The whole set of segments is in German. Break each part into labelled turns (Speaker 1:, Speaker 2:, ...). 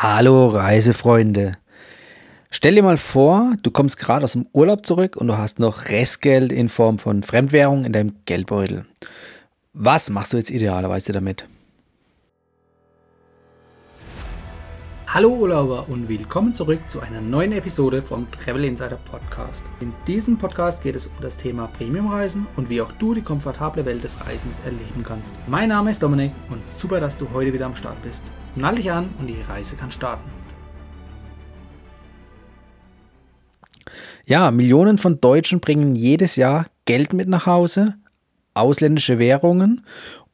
Speaker 1: Hallo Reisefreunde. Stell dir mal vor, du kommst gerade aus dem Urlaub zurück und du hast noch Restgeld in Form von Fremdwährung in deinem Geldbeutel. Was machst du jetzt idealerweise damit? Hallo Urlauber und willkommen zurück zu einer neuen Episode vom Travel Insider Podcast. In diesem Podcast geht es um das Thema Premiumreisen und wie auch du die komfortable Welt des Reisens erleben kannst. Mein Name ist Dominik und super, dass du heute wieder am Start bist. Nall dich an und die Reise kann starten. Ja, Millionen von Deutschen bringen jedes Jahr Geld mit nach Hause, ausländische Währungen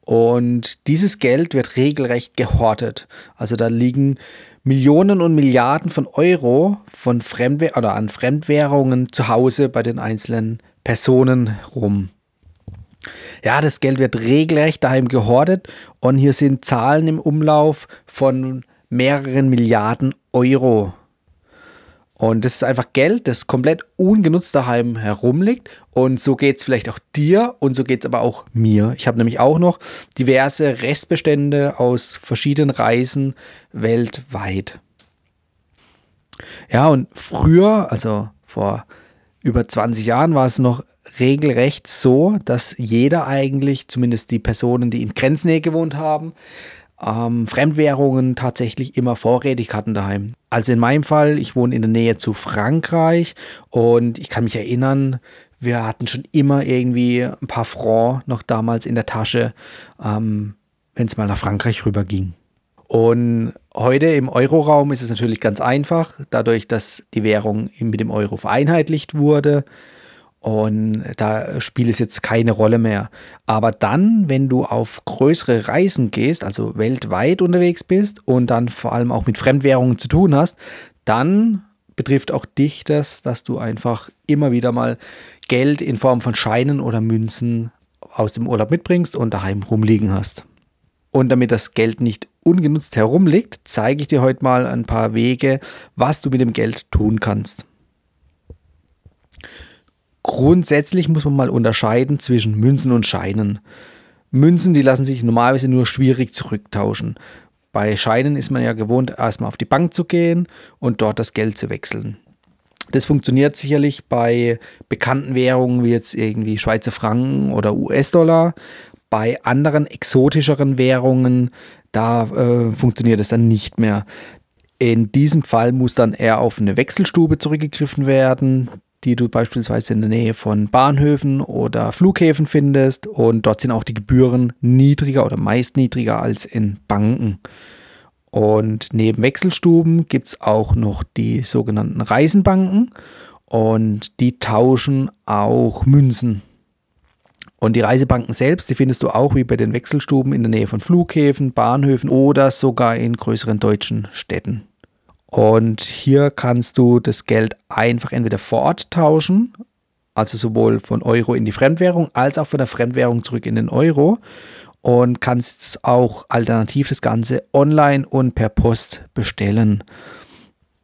Speaker 1: und dieses Geld wird regelrecht gehortet. Also da liegen Millionen und Milliarden von Euro von Fremdwähr oder an Fremdwährungen zu Hause bei den einzelnen Personen rum. Ja, das Geld wird regelrecht daheim gehortet und hier sind Zahlen im Umlauf von mehreren Milliarden Euro. Und das ist einfach Geld, das komplett ungenutzt daheim herumliegt. Und so geht es vielleicht auch dir und so geht es aber auch mir. Ich habe nämlich auch noch diverse Restbestände aus verschiedenen Reisen weltweit. Ja, und früher, also vor über 20 Jahren, war es noch regelrecht so, dass jeder eigentlich, zumindest die Personen, die in Grenznähe gewohnt haben, ähm, Fremdwährungen tatsächlich immer vorrätig hatten daheim. Also in meinem Fall, ich wohne in der Nähe zu Frankreich und ich kann mich erinnern, wir hatten schon immer irgendwie ein paar Francs noch damals in der Tasche, ähm, wenn es mal nach Frankreich rüber ging. Und heute im Euroraum ist es natürlich ganz einfach, dadurch, dass die Währung mit dem Euro vereinheitlicht wurde. Und da spielt es jetzt keine Rolle mehr. Aber dann, wenn du auf größere Reisen gehst, also weltweit unterwegs bist und dann vor allem auch mit Fremdwährungen zu tun hast, dann betrifft auch dich das, dass du einfach immer wieder mal Geld in Form von Scheinen oder Münzen aus dem Urlaub mitbringst und daheim rumliegen hast. Und damit das Geld nicht ungenutzt herumliegt, zeige ich dir heute mal ein paar Wege, was du mit dem Geld tun kannst. Grundsätzlich muss man mal unterscheiden zwischen Münzen und Scheinen. Münzen, die lassen sich normalerweise nur schwierig zurücktauschen. Bei Scheinen ist man ja gewohnt, erstmal auf die Bank zu gehen und dort das Geld zu wechseln. Das funktioniert sicherlich bei bekannten Währungen wie jetzt irgendwie Schweizer Franken oder US-Dollar. Bei anderen exotischeren Währungen, da äh, funktioniert es dann nicht mehr. In diesem Fall muss dann eher auf eine Wechselstube zurückgegriffen werden die du beispielsweise in der Nähe von Bahnhöfen oder Flughäfen findest. Und dort sind auch die Gebühren niedriger oder meist niedriger als in Banken. Und neben Wechselstuben gibt es auch noch die sogenannten Reisenbanken und die tauschen auch Münzen. Und die Reisebanken selbst, die findest du auch wie bei den Wechselstuben in der Nähe von Flughäfen, Bahnhöfen oder sogar in größeren deutschen Städten. Und hier kannst du das Geld einfach entweder vor Ort tauschen, also sowohl von Euro in die Fremdwährung, als auch von der Fremdwährung zurück in den Euro. Und kannst auch alternativ das Ganze online und per Post bestellen.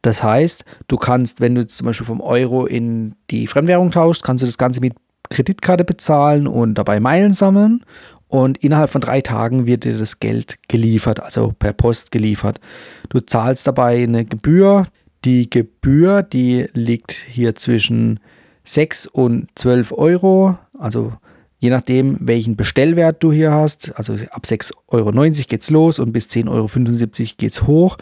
Speaker 1: Das heißt, du kannst, wenn du zum Beispiel vom Euro in die Fremdwährung tauschst, kannst du das Ganze mit Kreditkarte bezahlen und dabei Meilen sammeln und innerhalb von drei Tagen wird dir das Geld geliefert, also per Post geliefert. Du zahlst dabei eine Gebühr. Die Gebühr, die liegt hier zwischen 6 und 12 Euro, also je nachdem, welchen Bestellwert du hier hast. Also ab 6,90 Euro geht es los und bis 10,75 Euro geht es hoch.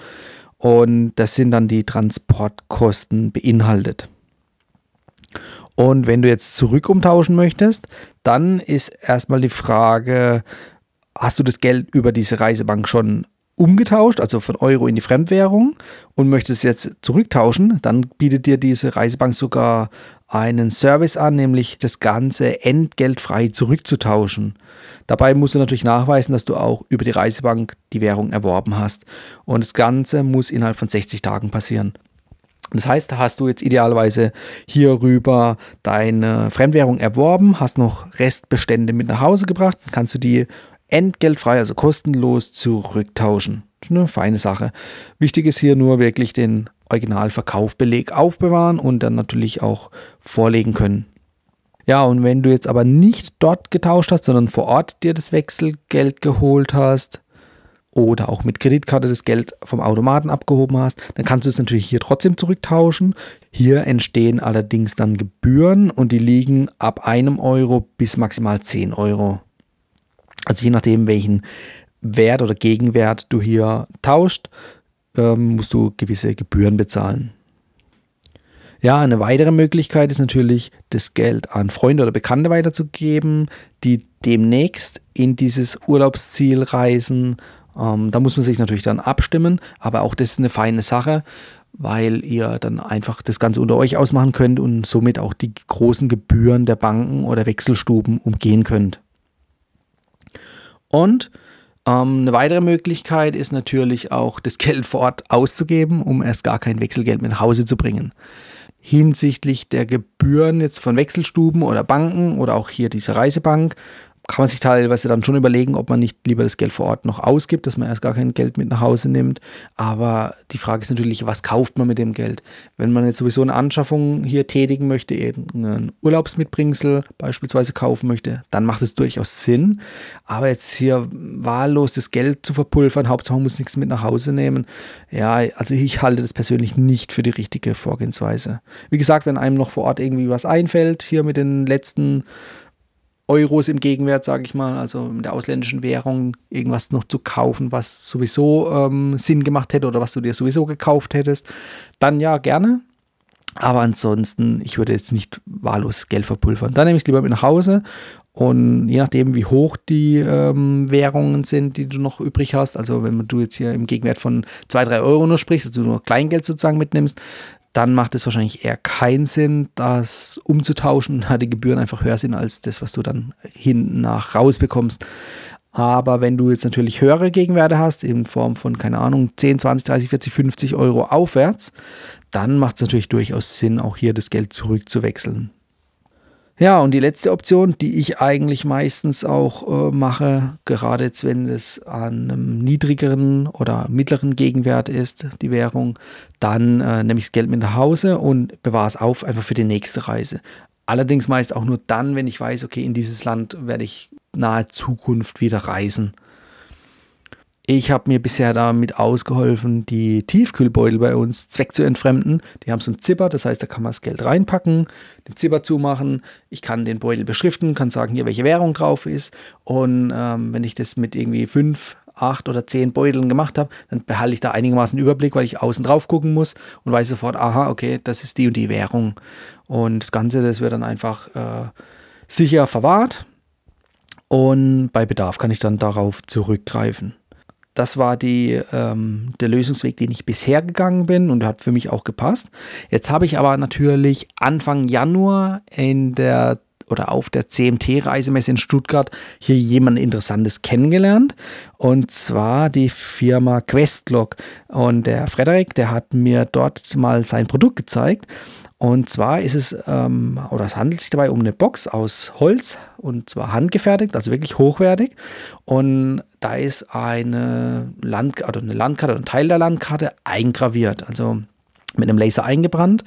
Speaker 1: Und das sind dann die Transportkosten beinhaltet. Und wenn du jetzt zurück umtauschen möchtest, dann ist erstmal die Frage, hast du das Geld über diese Reisebank schon umgetauscht, also von Euro in die Fremdwährung und möchtest jetzt zurücktauschen, dann bietet dir diese Reisebank sogar einen Service an, nämlich das Ganze entgeltfrei zurückzutauschen. Dabei musst du natürlich nachweisen, dass du auch über die Reisebank die Währung erworben hast. Und das Ganze muss innerhalb von 60 Tagen passieren. Das heißt, da hast du jetzt idealerweise hierüber deine Fremdwährung erworben, hast noch Restbestände mit nach Hause gebracht, kannst du die entgeltfrei, also kostenlos zurücktauschen. Das ist eine feine Sache. Wichtig ist hier nur wirklich den Originalverkaufbeleg aufbewahren und dann natürlich auch vorlegen können. Ja, und wenn du jetzt aber nicht dort getauscht hast, sondern vor Ort dir das Wechselgeld geholt hast, oder auch mit Kreditkarte das Geld vom Automaten abgehoben hast, dann kannst du es natürlich hier trotzdem zurücktauschen. Hier entstehen allerdings dann Gebühren und die liegen ab einem Euro bis maximal 10 Euro. Also je nachdem, welchen Wert oder Gegenwert du hier tauscht, ähm, musst du gewisse Gebühren bezahlen. Ja, eine weitere Möglichkeit ist natürlich, das Geld an Freunde oder Bekannte weiterzugeben, die demnächst in dieses Urlaubsziel reisen. Ähm, da muss man sich natürlich dann abstimmen, aber auch das ist eine feine Sache, weil ihr dann einfach das Ganze unter euch ausmachen könnt und somit auch die großen Gebühren der Banken oder Wechselstuben umgehen könnt. Und ähm, eine weitere Möglichkeit ist natürlich auch, das Geld vor Ort auszugeben, um erst gar kein Wechselgeld mit nach Hause zu bringen hinsichtlich der Gebühren jetzt von Wechselstuben oder Banken oder auch hier diese Reisebank kann man sich teilweise dann schon überlegen, ob man nicht lieber das Geld vor Ort noch ausgibt, dass man erst gar kein Geld mit nach Hause nimmt. Aber die Frage ist natürlich, was kauft man mit dem Geld? Wenn man jetzt sowieso eine Anschaffung hier tätigen möchte, eben einen Urlaubsmitbringsel beispielsweise kaufen möchte, dann macht es durchaus Sinn. Aber jetzt hier wahllos das Geld zu verpulvern, Hauptsache man muss nichts mit nach Hause nehmen, ja, also ich halte das persönlich nicht für die richtige Vorgehensweise. Wie gesagt, wenn einem noch vor Ort irgendwie was einfällt, hier mit den letzten Euros im Gegenwert, sage ich mal, also in der ausländischen Währung irgendwas noch zu kaufen, was sowieso ähm, Sinn gemacht hätte oder was du dir sowieso gekauft hättest, dann ja gerne. Aber ansonsten, ich würde jetzt nicht wahllos Geld verpulvern. Dann nehme ich es lieber mit nach Hause und je nachdem, wie hoch die ähm, Währungen sind, die du noch übrig hast, also wenn du jetzt hier im Gegenwert von 2, 3 Euro nur sprichst, also nur Kleingeld sozusagen mitnimmst, dann macht es wahrscheinlich eher keinen Sinn, das umzutauschen, da die Gebühren einfach höher sind als das, was du dann hinten nach rausbekommst. Aber wenn du jetzt natürlich höhere Gegenwerte hast, in Form von, keine Ahnung, 10, 20, 30, 40, 50 Euro aufwärts, dann macht es natürlich durchaus Sinn, auch hier das Geld zurückzuwechseln. Ja, und die letzte Option, die ich eigentlich meistens auch äh, mache, gerade jetzt, wenn es an einem niedrigeren oder mittleren Gegenwert ist, die Währung, dann äh, nehme ich das Geld mit nach Hause und bewahre es auf, einfach für die nächste Reise. Allerdings meist auch nur dann, wenn ich weiß, okay, in dieses Land werde ich nahe Zukunft wieder reisen. Ich habe mir bisher damit ausgeholfen, die Tiefkühlbeutel bei uns zweck zu entfremden. Die haben so einen Zipper, das heißt, da kann man das Geld reinpacken, den Zipper zumachen. Ich kann den Beutel beschriften, kann sagen, hier welche Währung drauf ist. Und ähm, wenn ich das mit irgendwie fünf, acht oder zehn Beuteln gemacht habe, dann behalte ich da einigermaßen Überblick, weil ich außen drauf gucken muss und weiß sofort, aha, okay, das ist die und die Währung. Und das Ganze, das wird dann einfach äh, sicher verwahrt. Und bei Bedarf kann ich dann darauf zurückgreifen. Das war die, ähm, der Lösungsweg, den ich bisher gegangen bin und hat für mich auch gepasst. Jetzt habe ich aber natürlich Anfang Januar in der oder auf der CMT-Reisemesse in Stuttgart hier jemand Interessantes kennengelernt. Und zwar die Firma Questlog. Und der Frederik, der hat mir dort mal sein Produkt gezeigt. Und zwar ist es, ähm, oder es handelt sich dabei um eine Box aus Holz und zwar handgefertigt, also wirklich hochwertig. Und da ist eine, Land oder eine Landkarte oder ein Teil der Landkarte eingraviert, also mit einem Laser eingebrannt.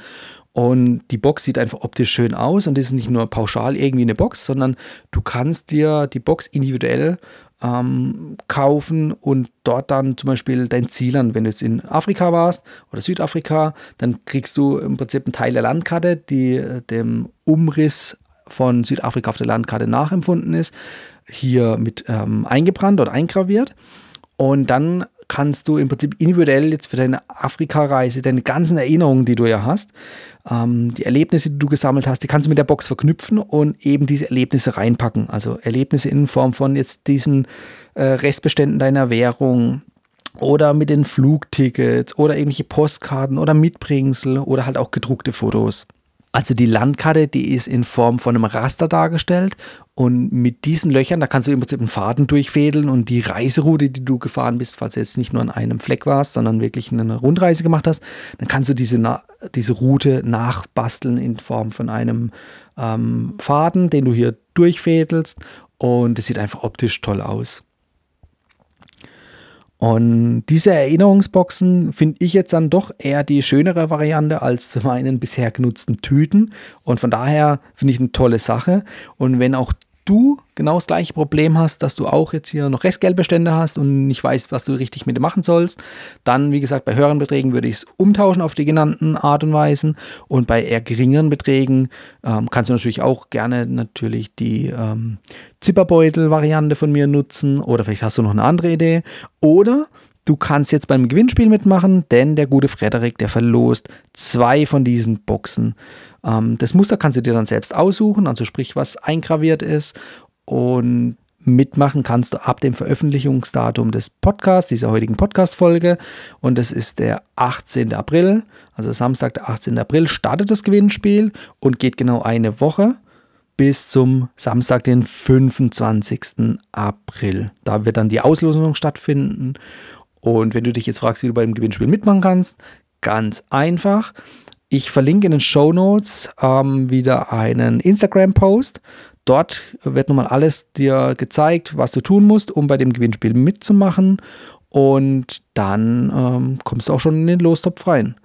Speaker 1: Und die Box sieht einfach optisch schön aus und das ist nicht nur pauschal irgendwie eine Box, sondern du kannst dir die Box individuell ähm, kaufen und dort dann zum Beispiel dein Ziel an. Wenn du jetzt in Afrika warst oder Südafrika, dann kriegst du im Prinzip einen Teil der Landkarte, die äh, dem Umriss von Südafrika auf der Landkarte nachempfunden ist, hier mit ähm, eingebrannt oder eingraviert. Und dann kannst du im Prinzip individuell jetzt für deine Afrika-Reise, deine ganzen Erinnerungen, die du ja hast, ähm, die Erlebnisse, die du gesammelt hast, die kannst du mit der Box verknüpfen und eben diese Erlebnisse reinpacken. Also Erlebnisse in Form von jetzt diesen äh, Restbeständen deiner Währung oder mit den Flugtickets oder irgendwelche Postkarten oder Mitbringsel oder halt auch gedruckte Fotos. Also die Landkarte, die ist in Form von einem Raster dargestellt und mit diesen Löchern, da kannst du im Prinzip einen Faden durchfädeln und die Reiseroute, die du gefahren bist, falls du jetzt nicht nur an einem Fleck warst, sondern wirklich eine Rundreise gemacht hast, dann kannst du diese, diese Route nachbasteln in Form von einem ähm, Faden, den du hier durchfädelst und es sieht einfach optisch toll aus. Und diese Erinnerungsboxen finde ich jetzt dann doch eher die schönere Variante als zu meinen bisher genutzten Tüten. Und von daher finde ich eine tolle Sache. Und wenn auch du genau das gleiche Problem hast, dass du auch jetzt hier noch Restgeldbestände hast und nicht weißt, was du richtig mit dem machen sollst, dann, wie gesagt, bei höheren Beträgen würde ich es umtauschen auf die genannten Art und Weisen. Und bei eher geringeren Beträgen ähm, kannst du natürlich auch gerne natürlich die ähm, Zipperbeutel-Variante von mir nutzen oder vielleicht hast du noch eine andere Idee. Oder Du kannst jetzt beim Gewinnspiel mitmachen, denn der gute Frederik, der verlost zwei von diesen Boxen. Ähm, das Muster kannst du dir dann selbst aussuchen, also sprich, was eingraviert ist. Und mitmachen kannst du ab dem Veröffentlichungsdatum des Podcasts, dieser heutigen Podcast-Folge. Und das ist der 18. April, also Samstag, der 18. April, startet das Gewinnspiel und geht genau eine Woche bis zum Samstag, den 25. April. Da wird dann die Auslosung stattfinden. Und wenn du dich jetzt fragst, wie du beim Gewinnspiel mitmachen kannst, ganz einfach. Ich verlinke in den Show Notes ähm, wieder einen Instagram-Post. Dort wird nochmal alles dir gezeigt, was du tun musst, um bei dem Gewinnspiel mitzumachen. Und dann ähm, kommst du auch schon in den Lostopf rein.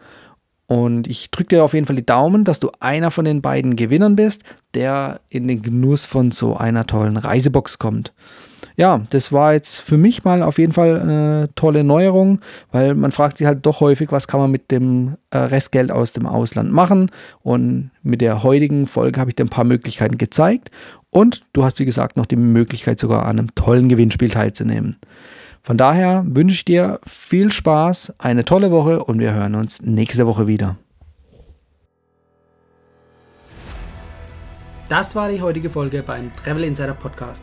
Speaker 1: Und ich drücke dir auf jeden Fall die Daumen, dass du einer von den beiden Gewinnern bist, der in den Genuss von so einer tollen Reisebox kommt ja, das war jetzt für mich mal auf jeden Fall eine tolle Neuerung, weil man fragt sich halt doch häufig, was kann man mit dem äh, Restgeld aus dem Ausland machen. Und mit der heutigen Folge habe ich dir ein paar Möglichkeiten gezeigt. Und du hast, wie gesagt, noch die Möglichkeit, sogar an einem tollen Gewinnspiel teilzunehmen. Von daher wünsche ich dir viel Spaß, eine tolle Woche und wir hören uns nächste Woche wieder.
Speaker 2: Das war die heutige Folge beim Travel Insider Podcast.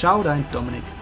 Speaker 2: Ciao, dein Dominik.